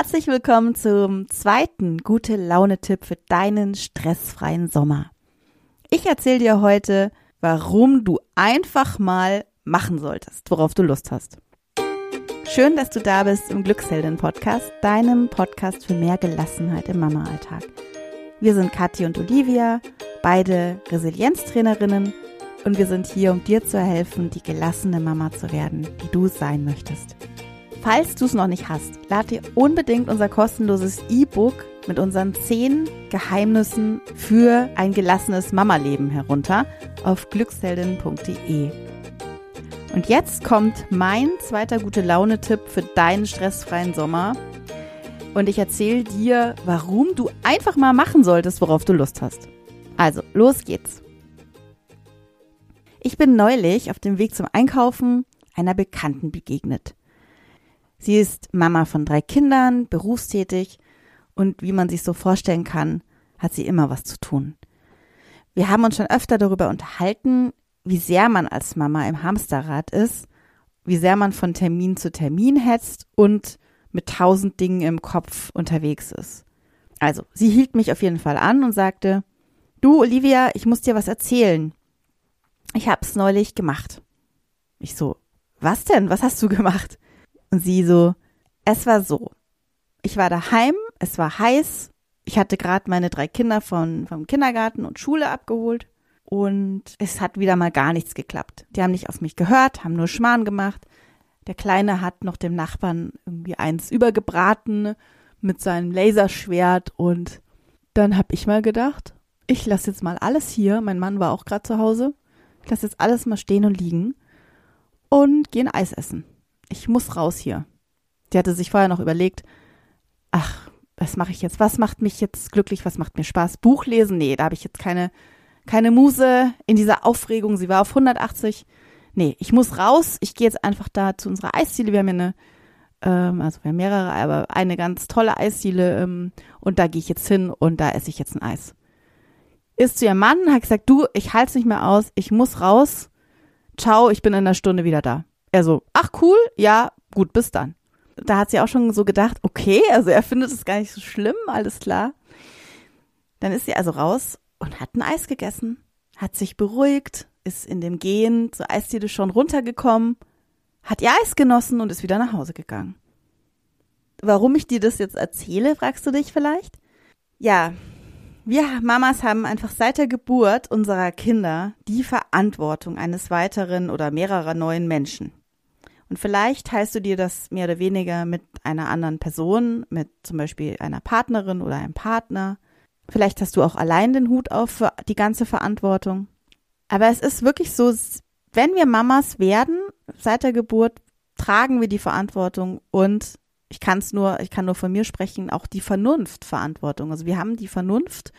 Herzlich willkommen zum zweiten gute Laune-Tipp für deinen stressfreien Sommer. Ich erzähle dir heute, warum du einfach mal machen solltest, worauf du Lust hast. Schön, dass du da bist im Glückshelden-Podcast, deinem Podcast für mehr Gelassenheit im Mama-Alltag. Wir sind Kathi und Olivia, beide Resilienztrainerinnen und wir sind hier, um dir zu helfen, die gelassene Mama zu werden, die du sein möchtest. Falls du es noch nicht hast, lad dir unbedingt unser kostenloses E-Book mit unseren zehn Geheimnissen für ein gelassenes Mama-Leben herunter auf glücksheldin.de. Und jetzt kommt mein zweiter gute Laune-Tipp für deinen stressfreien Sommer. Und ich erzähle dir, warum du einfach mal machen solltest, worauf du Lust hast. Also, los geht's. Ich bin neulich auf dem Weg zum Einkaufen einer Bekannten begegnet. Sie ist Mama von drei Kindern, berufstätig und wie man sich so vorstellen kann, hat sie immer was zu tun. Wir haben uns schon öfter darüber unterhalten, wie sehr man als Mama im Hamsterrad ist, wie sehr man von Termin zu Termin hetzt und mit tausend Dingen im Kopf unterwegs ist. Also, sie hielt mich auf jeden Fall an und sagte, du, Olivia, ich muss dir was erzählen. Ich hab's neulich gemacht. Ich so, was denn? Was hast du gemacht? Und sie so, es war so. Ich war daheim, es war heiß. Ich hatte gerade meine drei Kinder von, vom Kindergarten und Schule abgeholt. Und es hat wieder mal gar nichts geklappt. Die haben nicht auf mich gehört, haben nur Schmarrn gemacht. Der Kleine hat noch dem Nachbarn irgendwie eins übergebraten mit seinem Laserschwert. Und dann hab ich mal gedacht, ich lasse jetzt mal alles hier. Mein Mann war auch gerade zu Hause. Ich lasse jetzt alles mal stehen und liegen und gehe ein Eis essen ich muss raus hier. Die hatte sich vorher noch überlegt, ach, was mache ich jetzt? Was macht mich jetzt glücklich? Was macht mir Spaß? Buch lesen? Nee, da habe ich jetzt keine, keine Muse in dieser Aufregung. Sie war auf 180. Nee, ich muss raus. Ich gehe jetzt einfach da zu unserer Eisdiele. Wir haben ja eine, ähm, also wir haben mehrere, aber eine ganz tolle Eisdiele. Ähm, und da gehe ich jetzt hin und da esse ich jetzt ein Eis. Ist zu ihrem Mann, hat gesagt, du, ich halte es nicht mehr aus. Ich muss raus. Ciao, ich bin in einer Stunde wieder da. Er so, ach cool, ja, gut, bis dann. Da hat sie auch schon so gedacht, okay, also er findet es gar nicht so schlimm, alles klar. Dann ist sie also raus und hat ein Eis gegessen, hat sich beruhigt, ist in dem Gehen zur Eisdiele schon runtergekommen, hat ihr Eis genossen und ist wieder nach Hause gegangen. Warum ich dir das jetzt erzähle, fragst du dich vielleicht? Ja, wir Mamas haben einfach seit der Geburt unserer Kinder die Verantwortung eines weiteren oder mehrerer neuen Menschen. Und vielleicht teilst du dir das mehr oder weniger mit einer anderen Person, mit zum Beispiel einer Partnerin oder einem Partner. Vielleicht hast du auch allein den Hut auf für die ganze Verantwortung. Aber es ist wirklich so, wenn wir Mamas werden, seit der Geburt, tragen wir die Verantwortung und ich kann es nur, ich kann nur von mir sprechen, auch die Vernunftverantwortung. Also wir haben die Vernunft,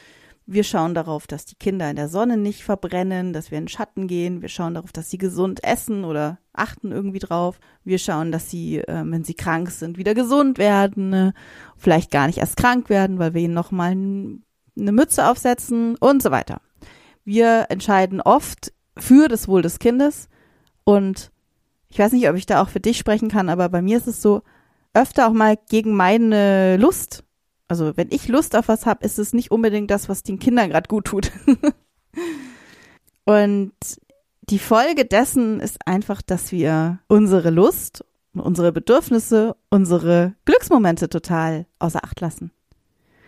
wir schauen darauf, dass die Kinder in der Sonne nicht verbrennen, dass wir in den Schatten gehen. Wir schauen darauf, dass sie gesund essen oder achten irgendwie drauf. Wir schauen, dass sie, äh, wenn sie krank sind, wieder gesund werden, äh, vielleicht gar nicht erst krank werden, weil wir ihnen nochmal eine Mütze aufsetzen und so weiter. Wir entscheiden oft für das Wohl des Kindes und ich weiß nicht, ob ich da auch für dich sprechen kann, aber bei mir ist es so, öfter auch mal gegen meine Lust also wenn ich Lust auf was habe, ist es nicht unbedingt das, was den Kindern gerade gut tut. und die Folge dessen ist einfach, dass wir unsere Lust, unsere Bedürfnisse, unsere Glücksmomente total außer Acht lassen.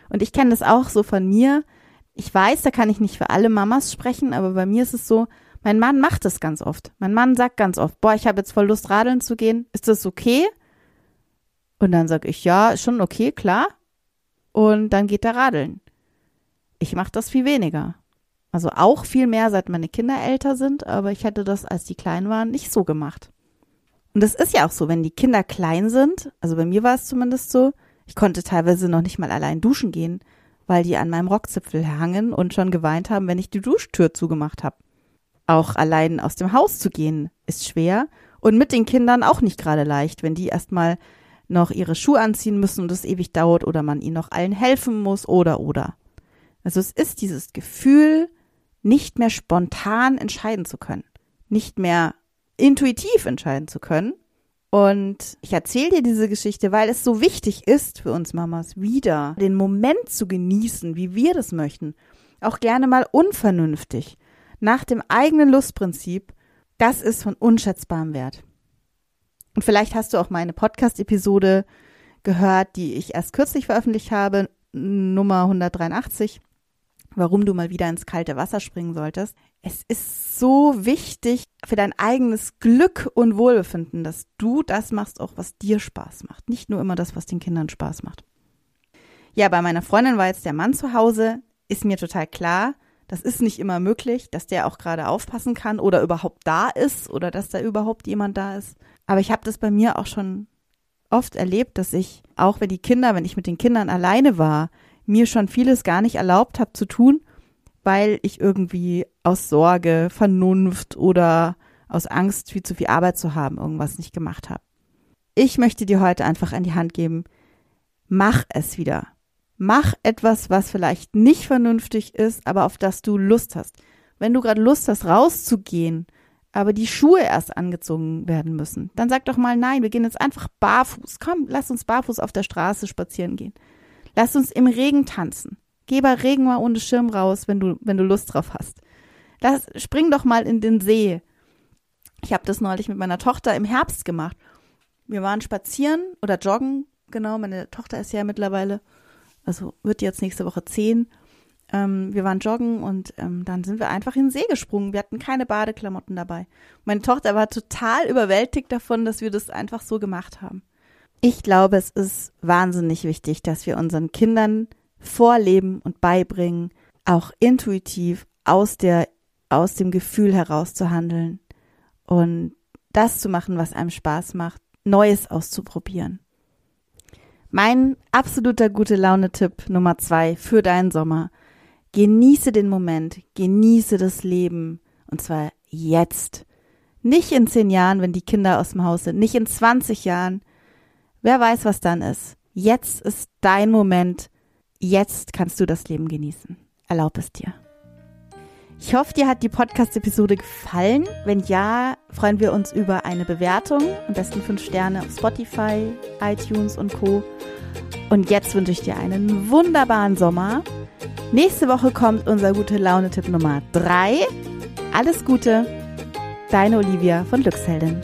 Und ich kenne das auch so von mir. Ich weiß, da kann ich nicht für alle Mamas sprechen, aber bei mir ist es so, mein Mann macht es ganz oft. Mein Mann sagt ganz oft, boah, ich habe jetzt voll Lust, radeln zu gehen. Ist das okay? Und dann sage ich, ja, ist schon okay, klar und dann geht er radeln. Ich mache das viel weniger. Also auch viel mehr, seit meine Kinder älter sind, aber ich hätte das, als die klein waren, nicht so gemacht. Und das ist ja auch so, wenn die Kinder klein sind, also bei mir war es zumindest so, ich konnte teilweise noch nicht mal allein duschen gehen, weil die an meinem Rockzipfel hangen und schon geweint haben, wenn ich die Duschtür zugemacht habe. Auch allein aus dem Haus zu gehen ist schwer und mit den Kindern auch nicht gerade leicht, wenn die erstmal noch ihre Schuhe anziehen müssen und es ewig dauert oder man ihnen noch allen helfen muss oder oder. Also es ist dieses Gefühl, nicht mehr spontan entscheiden zu können, nicht mehr intuitiv entscheiden zu können Und ich erzähle dir diese Geschichte, weil es so wichtig ist für uns Mamas, wieder den Moment zu genießen, wie wir das möchten. Auch gerne mal unvernünftig, nach dem eigenen Lustprinzip. Das ist von unschätzbarem Wert. Und vielleicht hast du auch meine Podcast-Episode gehört, die ich erst kürzlich veröffentlicht habe, Nummer 183 warum du mal wieder ins kalte Wasser springen solltest. Es ist so wichtig für dein eigenes Glück und Wohlbefinden, dass du das machst, auch was dir Spaß macht. Nicht nur immer das, was den Kindern Spaß macht. Ja, bei meiner Freundin war jetzt der Mann zu Hause. Ist mir total klar, das ist nicht immer möglich, dass der auch gerade aufpassen kann oder überhaupt da ist oder dass da überhaupt jemand da ist. Aber ich habe das bei mir auch schon oft erlebt, dass ich, auch wenn die Kinder, wenn ich mit den Kindern alleine war, mir schon vieles gar nicht erlaubt habe zu tun, weil ich irgendwie aus Sorge, Vernunft oder aus Angst, viel zu viel Arbeit zu haben, irgendwas nicht gemacht habe. Ich möchte dir heute einfach an die Hand geben, mach es wieder. Mach etwas, was vielleicht nicht vernünftig ist, aber auf das du Lust hast. Wenn du gerade Lust hast, rauszugehen, aber die Schuhe erst angezogen werden müssen, dann sag doch mal nein, wir gehen jetzt einfach barfuß. Komm, lass uns barfuß auf der Straße spazieren gehen. Lass uns im Regen tanzen. Geh bei Regen mal ohne Schirm raus, wenn du, wenn du Lust drauf hast. Lass, spring doch mal in den See. Ich habe das neulich mit meiner Tochter im Herbst gemacht. Wir waren spazieren oder joggen, genau. Meine Tochter ist ja mittlerweile, also wird jetzt nächste Woche zehn. Ähm, wir waren joggen und ähm, dann sind wir einfach in den See gesprungen. Wir hatten keine Badeklamotten dabei. Meine Tochter war total überwältigt davon, dass wir das einfach so gemacht haben. Ich glaube, es ist wahnsinnig wichtig, dass wir unseren Kindern vorleben und beibringen, auch intuitiv aus der, aus dem Gefühl heraus zu handeln und das zu machen, was einem Spaß macht, Neues auszuprobieren. Mein absoluter gute Laune-Tipp Nummer zwei für deinen Sommer. Genieße den Moment, genieße das Leben und zwar jetzt. Nicht in zehn Jahren, wenn die Kinder aus dem Haus sind, nicht in 20 Jahren, Wer weiß, was dann ist. Jetzt ist dein Moment. Jetzt kannst du das Leben genießen. Erlaub es dir. Ich hoffe, dir hat die Podcast-Episode gefallen. Wenn ja, freuen wir uns über eine Bewertung. Am besten fünf Sterne auf Spotify, iTunes und Co. Und jetzt wünsche ich dir einen wunderbaren Sommer. Nächste Woche kommt unser gute Laune-Tipp Nummer drei. Alles Gute, deine Olivia von Glücksheldin.